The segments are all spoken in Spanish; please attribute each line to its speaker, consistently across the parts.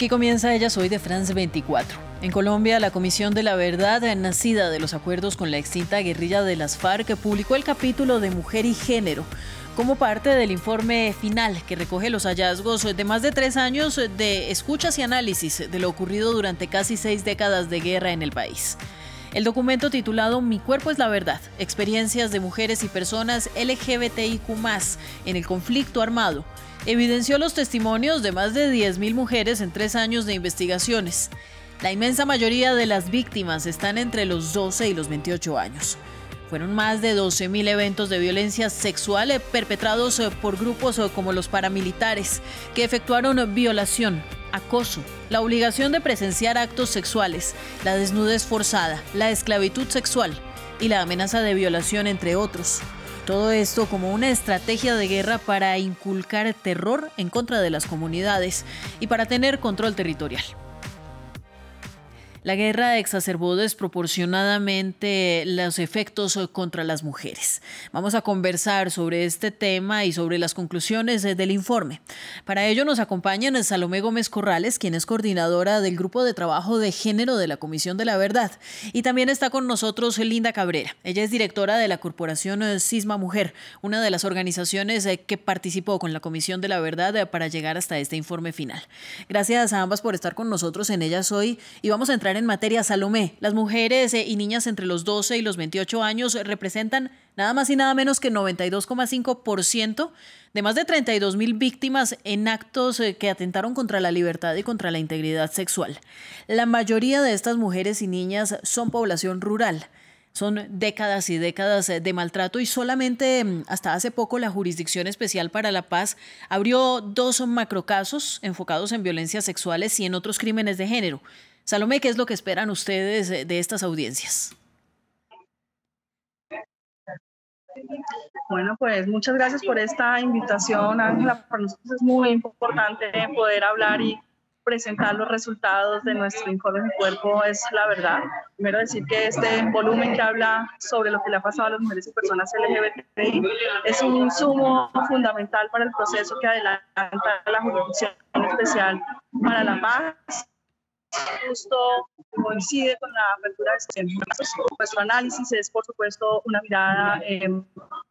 Speaker 1: Aquí comienza Ella Soy de France 24. En Colombia, la Comisión de la Verdad, nacida de los acuerdos con la extinta guerrilla de las FARC, publicó el capítulo de Mujer y Género como parte del informe final que recoge los hallazgos de más de tres años de escuchas y análisis de lo ocurrido durante casi seis décadas de guerra en el país. El documento titulado Mi cuerpo es la verdad, experiencias de mujeres y personas LGBTIQ en el conflicto armado, evidenció los testimonios de más de 10.000 mujeres en tres años de investigaciones. La inmensa mayoría de las víctimas están entre los 12 y los 28 años. Fueron más de 12.000 eventos de violencia sexual eh, perpetrados eh, por grupos eh, como los paramilitares, que efectuaron violación, acoso, la obligación de presenciar actos sexuales, la desnudez forzada, la esclavitud sexual y la amenaza de violación, entre otros. Todo esto como una estrategia de guerra para inculcar terror en contra de las comunidades y para tener control territorial. La guerra exacerbó desproporcionadamente los efectos contra las mujeres. Vamos a conversar sobre este tema y sobre las conclusiones del informe. Para ello nos acompañan Salomé Gómez Corrales, quien es coordinadora del Grupo de Trabajo de Género de la Comisión de la Verdad. Y también está con nosotros Linda Cabrera. Ella es directora de la Corporación Cisma Mujer, una de las organizaciones que participó con la Comisión de la Verdad para llegar hasta este informe final. Gracias a ambas por estar con nosotros en Ellas hoy y vamos a entrar en materia, Salomé, las mujeres eh, y niñas entre los 12 y los 28 años representan nada más y nada menos que 92,5% de más de 32 mil víctimas en actos eh, que atentaron contra la libertad y contra la integridad sexual. La mayoría de estas mujeres y niñas son población rural. Son décadas y décadas eh, de maltrato y solamente mm, hasta hace poco la Jurisdicción Especial para la Paz abrió dos macrocasos enfocados en violencias sexuales y en otros crímenes de género. Salomé, ¿qué es lo que esperan ustedes de estas audiencias?
Speaker 2: Bueno, pues muchas gracias por esta invitación, Ángela. Para nosotros es muy importante poder hablar y presentar los resultados de nuestro informe de cuerpo es la verdad. Primero decir que este volumen que habla sobre lo que le ha pasado a las mujeres y personas LGBTI es un insumo fundamental para el proceso que adelanta la Jurisdicción Especial para la Paz justo coincide con la apertura de este Nuestro análisis es, por supuesto, una mirada em,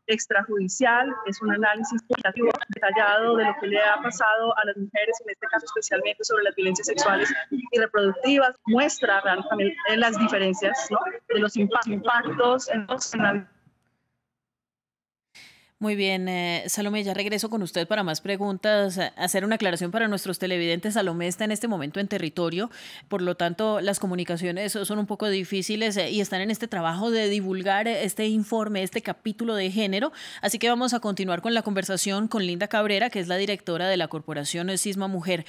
Speaker 2: extrajudicial, es un análisis cualitativo detallado de lo que le ha pasado a las mujeres, en este caso especialmente sobre las violencias sexuales y reproductivas, muestra realmente las diferencias de los impactos en la
Speaker 1: muy bien, eh, Salomé, ya regreso con usted para más preguntas. Hacer una aclaración para nuestros televidentes. Salomé está en este momento en territorio, por lo tanto las comunicaciones son un poco difíciles eh, y están en este trabajo de divulgar este informe, este capítulo de género. Así que vamos a continuar con la conversación con Linda Cabrera, que es la directora de la Corporación Cisma Mujer.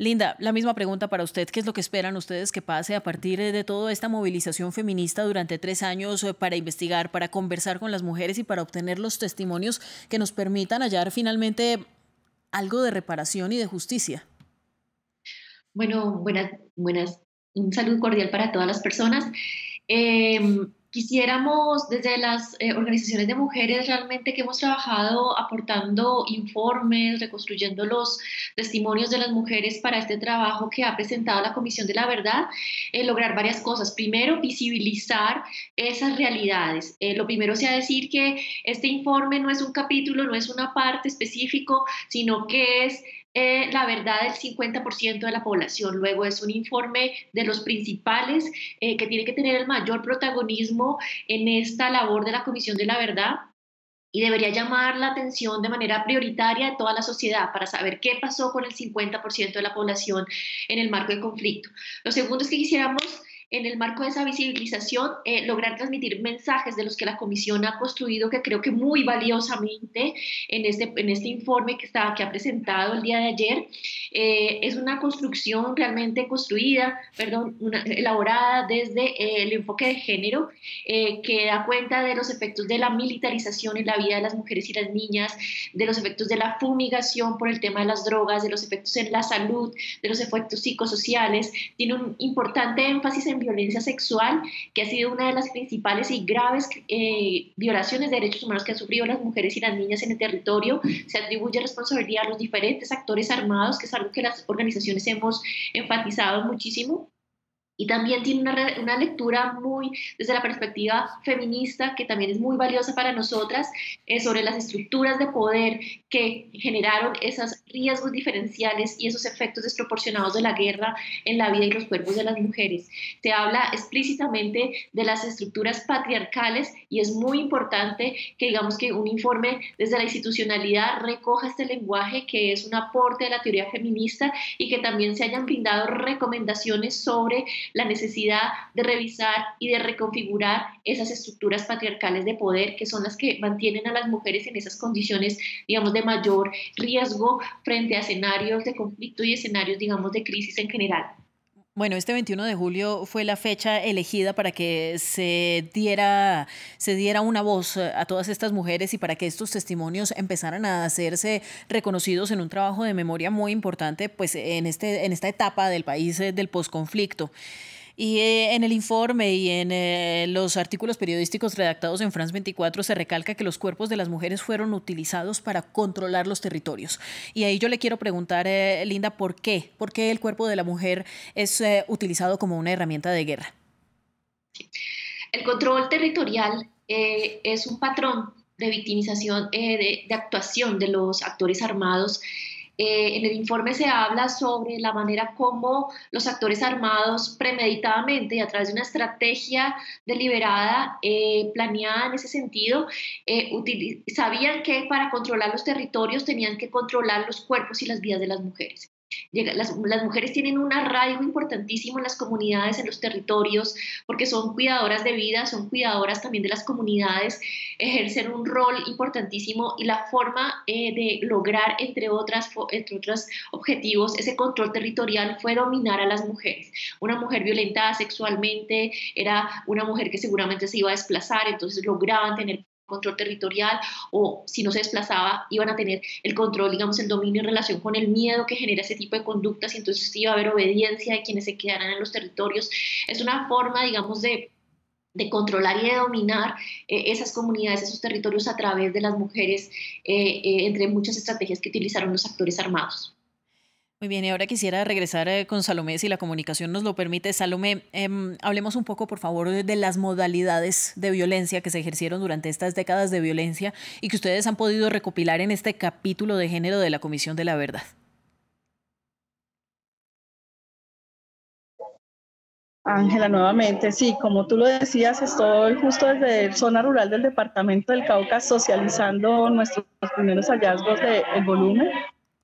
Speaker 1: Linda, la misma pregunta para usted. ¿Qué es lo que esperan ustedes que pase a partir de toda esta movilización feminista durante tres años eh, para investigar, para conversar con las mujeres y para obtener los testimonios que nos permitan hallar finalmente algo de reparación y de justicia?
Speaker 3: Bueno, buenas, buenas, un saludo cordial para todas las personas. Em, Quisiéramos desde las eh, organizaciones de mujeres realmente que hemos trabajado aportando informes, reconstruyendo los testimonios de las mujeres para este trabajo que ha presentado la Comisión de la Verdad, eh, lograr varias cosas. Primero, visibilizar esas realidades. Eh, lo primero sea decir que este informe no es un capítulo, no es una parte específico, sino que es eh, la verdad del 50% de la población. Luego es un informe de los principales eh, que tiene que tener el mayor protagonismo en esta labor de la Comisión de la Verdad y debería llamar la atención de manera prioritaria de toda la sociedad para saber qué pasó con el 50% de la población en el marco del conflicto. Lo segundo es que quisiéramos en el marco de esa visibilización, eh, lograr transmitir mensajes de los que la comisión ha construido, que creo que muy valiosamente en este, en este informe que, está, que ha presentado el día de ayer. Eh, es una construcción realmente construida, perdón, elaborada desde eh, el enfoque de género, que da cuenta de los efectos de la militarización en la vida de las mujeres y las niñas, de los efectos de la fumigación por el tema de las drogas, de los efectos en la salud, de los efectos psicosociales. Tiene un importante énfasis en en violencia sexual, que ha sido una de las principales y graves eh, violaciones de derechos humanos que han sufrido las mujeres y las niñas en el territorio. Se atribuye responsabilidad a los diferentes actores armados, que es algo que las organizaciones hemos enfatizado muchísimo y también tiene una, una, lectura muy desde la perspectiva feminista que también es muy valiosa para nosotras eh, sobre las estructuras de poder que generaron esos riesgos diferenciales y esos efectos desproporcionados de la guerra en la vida y los cuerpos de las mujeres. Se habla explícitamente de las estructuras patriarcales y es muy importante que digamos que un informe desde la institucionalidad recoja este lenguaje que es un aporte de la teoría feminista y que también se hayan brindado recomendaciones sobre la necesidad de revisar y de reconfigurar esas estructuras patriarcales de poder que son las que mantienen a las mujeres en esas condiciones, digamos, de mayor riesgo frente a escenarios de conflicto y escenarios, digamos, de crisis en general.
Speaker 1: Bueno, este 21 de julio fue la fecha elegida para que se diera, se diera una voz a todas estas mujeres y para que estos testimonios empezaran a hacerse reconocidos en un trabajo de memoria muy importante pues, en, este, en esta etapa del país eh, del posconflicto. Y eh, en el informe y en eh, los artículos periodísticos redactados en France 24 se recalca que los cuerpos de las mujeres fueron utilizados para controlar los territorios. Y ahí yo le quiero preguntar, eh, Linda, ¿por qué? ¿Por qué el cuerpo de la mujer es utilizado como una herramienta de guerra?
Speaker 3: El control territorial es un patrón de victimización, de, de actuación de los actores armados eh, en el informe se habla sobre la manera como los actores armados premeditadamente y a través de una estrategia deliberada, eh, planeada en ese sentido, eh, sabían que para controlar los territorios tenían que controlar los cuerpos y las vidas de las mujeres. Las, mujeres tienen un arraigo importantísimo en las comunidades, en los territorios, porque son cuidadoras de vida, son cuidadoras también de las comunidades, ejercen un rol importantísimo y la forma eh, de lograr, entre, otras, entre otros objetivos, ese control territorial fue dominar a las mujeres. Una mujer violentada sexualmente era una mujer que seguramente se iba a desplazar, entonces lograban tener control territorial o si no se desplazaba iban a tener el control, digamos, el dominio en relación con el miedo que genera ese tipo de conductas y entonces iba a haber obediencia de quienes se quedaran en los territorios. Es una forma, digamos, de de controlar y de dominar eh, esas comunidades, esos territorios a través de las mujeres, eh, eh, entre muchas estrategias que utilizaron los actores armados.
Speaker 1: Muy bien, y ahora quisiera regresar eh, con Salomé, si la comunicación nos lo permite. Salomé, em, hablemos un poco, por favor, de las modalidades de violencia que se ejercieron durante estas décadas de violencia y que ustedes han podido recopilar en este capítulo de género de la Comisión de la Verdad.
Speaker 2: Ángela, nuevamente, sí, como tú lo decías, estoy justo desde zona rural del departamento del Cauca socializando nuestros primeros hallazgos del de volumen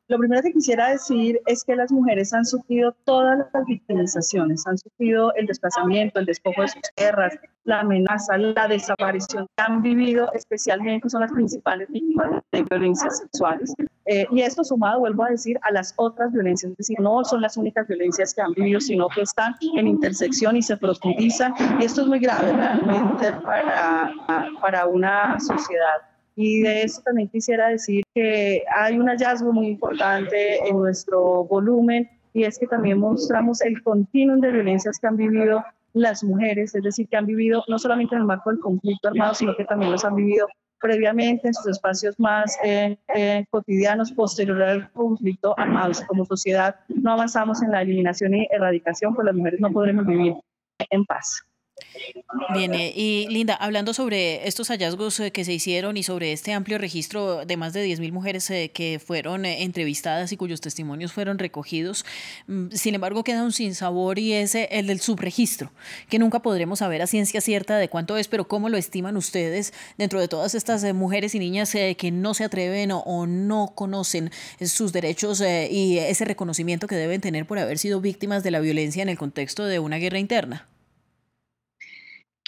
Speaker 2: lo primero que quisiera decir es que las mujeres han sufrido todas las victimizaciones, han sufrido el desplazamiento, el despojo de sus tierras, la amenaza, la desaparición han vivido, especialmente son las principales víctimas de violencias sexuales. Eh, y esto sumado, vuelvo a decir, a las otras violencias, es decir, no son las únicas violencias que han vivido, sino que están en intersección y se profundizan. Y esto es muy grave realmente para, para una sociedad. Y de eso también quisiera decir que hay un hallazgo muy importante en nuestro volumen y es que también mostramos el continuum de violencias que han vivido las mujeres, es decir, que han vivido no solamente en el marco del conflicto armado, sino que también los han vivido previamente en sus espacios más eh, eh, cotidianos posterior al conflicto armado. Como sociedad no avanzamos en la eliminación y erradicación, pues las mujeres no podremos vivir en paz.
Speaker 1: Bien, y Linda, hablando sobre estos hallazgos eh, que se hicieron y sobre este amplio registro de más de 10.000 mujeres eh, que fueron eh, entrevistadas y cuyos testimonios fueron recogidos, mm, sin embargo queda un sinsabor y es el del subregistro, que nunca podremos saber a ciencia cierta de cuánto es, pero cómo lo estiman ustedes dentro de todas estas mujeres y niñas que no se atreven o no conocen sus derechos y ese reconocimiento que deben tener por haber sido víctimas de la violencia en el contexto de una guerra interna.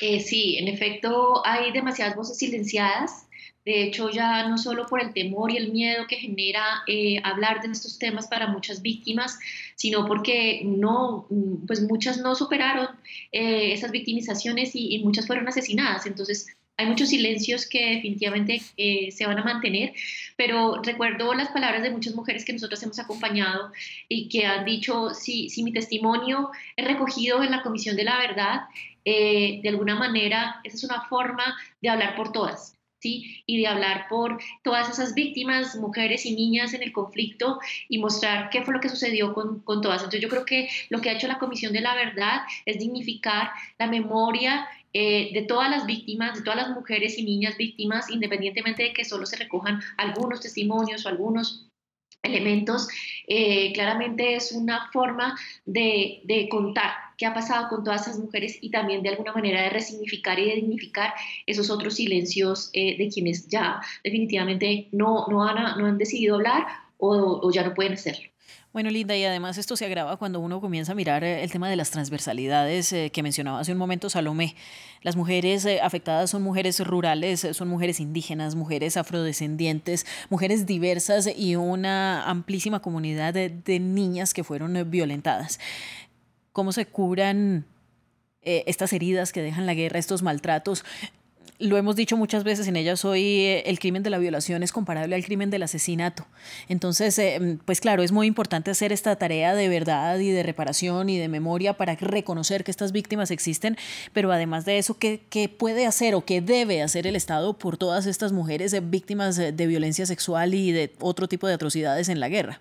Speaker 3: Eh, sí, en efecto hay demasiadas voces silenciadas. De hecho, ya no solo por el temor y el miedo que genera eh, hablar de estos temas para muchas víctimas, sino porque no, pues muchas no superaron eh, esas victimizaciones y, muchas fueron asesinadas. Entonces, hay muchos silencios que definitivamente eh, se van a mantener, pero recuerdo las palabras de muchas mujeres que nosotros hemos acompañado y que han dicho, si, si mi testimonio es recogido en la Comisión de la Verdad, eh, de alguna manera esa es una forma de hablar por todas. ¿Sí? y de hablar por todas esas víctimas, mujeres y niñas en el conflicto y mostrar qué fue lo que sucedió con, con, todas. Entonces yo creo que lo que ha hecho la Comisión de la Verdad es dignificar la memoria eh, de todas las víctimas, de todas las mujeres y niñas víctimas, independientemente de que solo se recojan algunos testimonios o algunos elementos, eh, claramente es una forma de, contar qué ha pasado con todas esas mujeres y también de alguna manera de resignificar y de dignificar esos otros silencios eh, de quienes ya definitivamente no, no, han, no han decidido hablar o, o ya no pueden hacerlo.
Speaker 1: Bueno, Linda, y además esto se agrava cuando uno comienza a mirar eh, el tema de las transversalidades eh, que mencionaba hace un momento Salomé. Las mujeres eh, afectadas son mujeres rurales, son mujeres indígenas, mujeres afrodescendientes, mujeres diversas y una amplísima comunidad de, niñas que fueron violentadas. ¿Cómo se curan estas heridas que dejan la guerra, estos maltratos? Lo hemos dicho muchas veces en ellas hoy, eh, el crimen de la violación es comparable al crimen del asesinato. Entonces, eh, pues claro, es muy importante hacer esta tarea de verdad y de reparación y de memoria para reconocer que estas víctimas existen, pero además de eso, ¿qué, puede hacer o qué debe hacer el Estado por todas estas mujeres eh, víctimas de violencia sexual y de otro tipo de atrocidades en la guerra?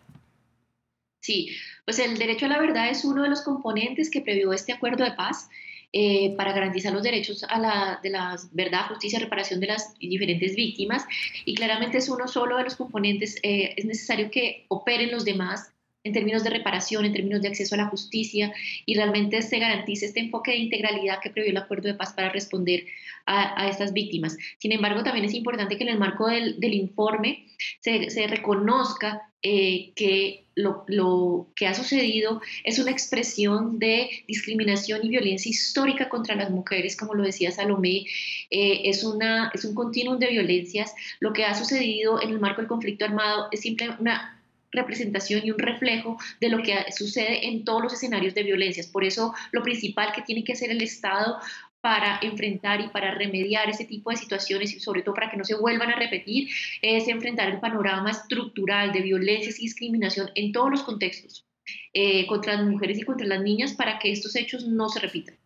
Speaker 3: Sí, pues el derecho a la verdad es uno de los componentes que previó este acuerdo de paz eh, para garantizar los derechos a la, de la verdad, justicia reparación de las diferentes víctimas. Y claramente es uno solo de los componentes, eh, es necesario que operen los demás en términos de reparación, en términos de acceso a la justicia y realmente se garantice este enfoque de integralidad que previó el acuerdo de paz para responder a, estas víctimas. Sin embargo, también es importante que en el marco del, del informe se, se reconozca eh, que lo, lo, que ha sucedido es una expresión de discriminación y violencia histórica contra las mujeres, como lo decía Salomé, eh, es, una, es un continuum de violencias. Lo que ha sucedido en el marco del conflicto armado es simplemente una representación y un reflejo de lo que sucede en todos los escenarios de violencias. Por eso lo principal que tiene que hacer el Estado para enfrentar y para remediar ese tipo de situaciones y sobre todo para que no se vuelvan a repetir es enfrentar el panorama estructural de violencias y discriminación en todos los contextos eh, contra las mujeres y contra las niñas para que estos hechos no se repitan.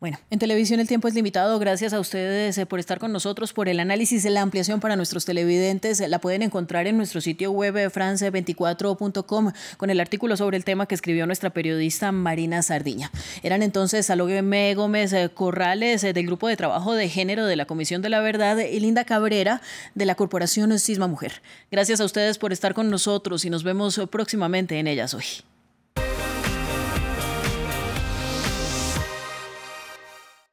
Speaker 1: Bueno, en televisión el tiempo es limitado. Gracias a ustedes eh, por estar con nosotros, por el análisis la ampliación para nuestros televidentes. La pueden encontrar en nuestro sitio web eh, france24.com con el artículo sobre el tema que escribió nuestra periodista Marina Sardiña. Eran entonces Salomé Gómez eh, Corrales del Grupo de Trabajo de Género de la Comisión de la Verdad y Linda Cabrera de la Corporación Cisma Mujer. Gracias a ustedes por estar con nosotros y nos vemos próximamente en ellas hoy.